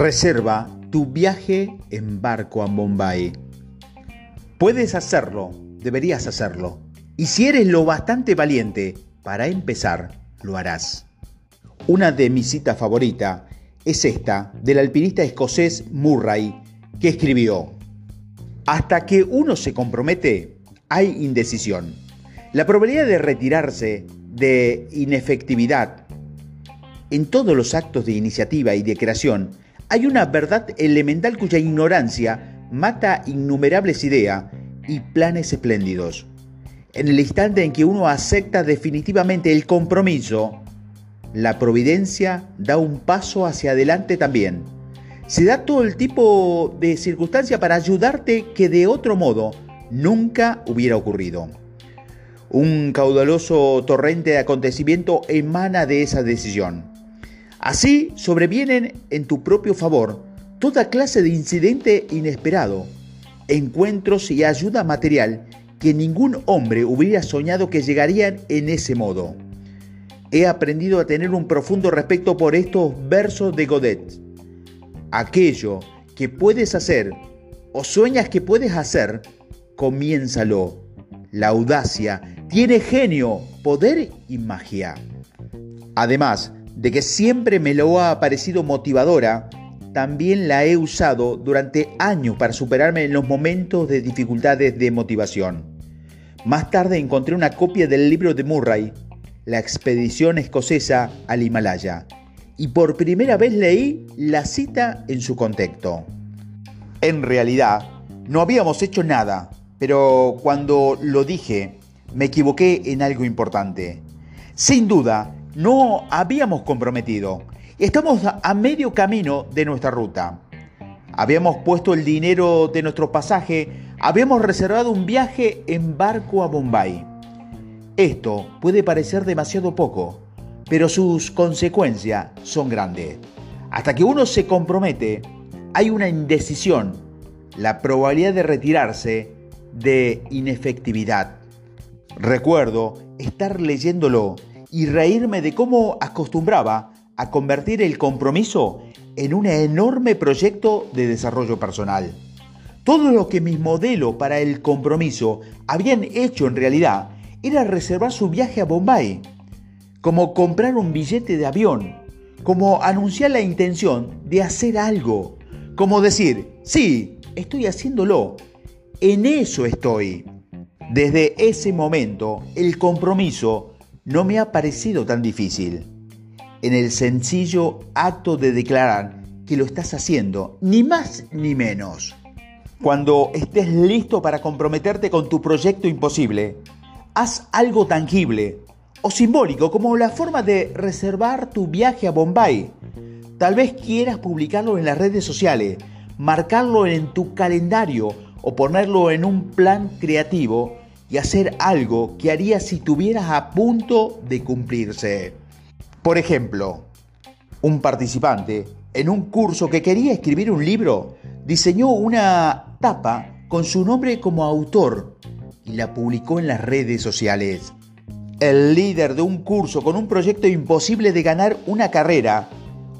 Reserva tu viaje en barco a Bombay. Puedes hacerlo, deberías hacerlo. Y si eres lo bastante valiente para empezar, lo harás. Una de mis citas favoritas es esta del alpinista escocés Murray, que escribió, Hasta que uno se compromete, hay indecisión. La probabilidad de retirarse, de inefectividad, en todos los actos de iniciativa y de creación, hay una verdad elemental cuya ignorancia mata innumerables ideas y planes espléndidos. En el instante en que uno acepta definitivamente el compromiso, la providencia da un paso hacia adelante también. Se da todo el tipo de circunstancia para ayudarte que de otro modo nunca hubiera ocurrido. Un caudaloso torrente de acontecimiento emana de esa decisión. Así sobrevienen en tu propio favor toda clase de incidente inesperado, encuentros y ayuda material que ningún hombre hubiera soñado que llegarían en ese modo. He aprendido a tener un profundo respeto por estos versos de Godet. Aquello que puedes hacer o sueñas que puedes hacer, comiénzalo. La audacia tiene genio, poder y magia. Además, de que siempre me lo ha parecido motivadora, también la he usado durante años para superarme en los momentos de dificultades de motivación. Más tarde encontré una copia del libro de Murray, La expedición escocesa al Himalaya, y por primera vez leí la cita en su contexto. En realidad, no habíamos hecho nada, pero cuando lo dije, me equivoqué en algo importante. Sin duda, no habíamos comprometido. Estamos a medio camino de nuestra ruta. Habíamos puesto el dinero de nuestro pasaje, habíamos reservado un viaje en barco a Bombay. Esto puede parecer demasiado poco, pero sus consecuencias son grandes. Hasta que uno se compromete, hay una indecisión, la probabilidad de retirarse de inefectividad. Recuerdo estar leyéndolo y reírme de cómo acostumbraba a convertir el compromiso en un enorme proyecto de desarrollo personal. Todo lo que mis modelos para el compromiso habían hecho en realidad era reservar su viaje a Bombay, como comprar un billete de avión, como anunciar la intención de hacer algo, como decir, sí, estoy haciéndolo, en eso estoy. Desde ese momento, el compromiso no me ha parecido tan difícil. En el sencillo acto de declarar que lo estás haciendo, ni más ni menos. Cuando estés listo para comprometerte con tu proyecto imposible, haz algo tangible o simbólico como la forma de reservar tu viaje a Bombay. Tal vez quieras publicarlo en las redes sociales, marcarlo en tu calendario o ponerlo en un plan creativo y hacer algo que harías si tuvieras a punto de cumplirse. Por ejemplo, un participante en un curso que quería escribir un libro diseñó una tapa con su nombre como autor y la publicó en las redes sociales. El líder de un curso con un proyecto imposible de ganar una carrera,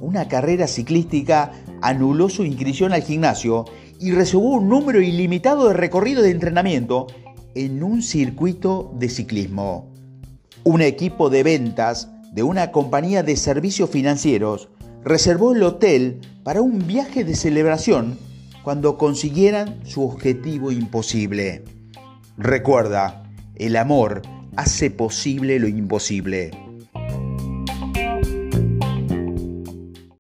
una carrera ciclística, anuló su inscripción al gimnasio y reservó un número ilimitado de recorridos de entrenamiento en un circuito de ciclismo. Un equipo de ventas de una compañía de servicios financieros reservó el hotel para un viaje de celebración cuando consiguieran su objetivo imposible. Recuerda, el amor hace posible lo imposible.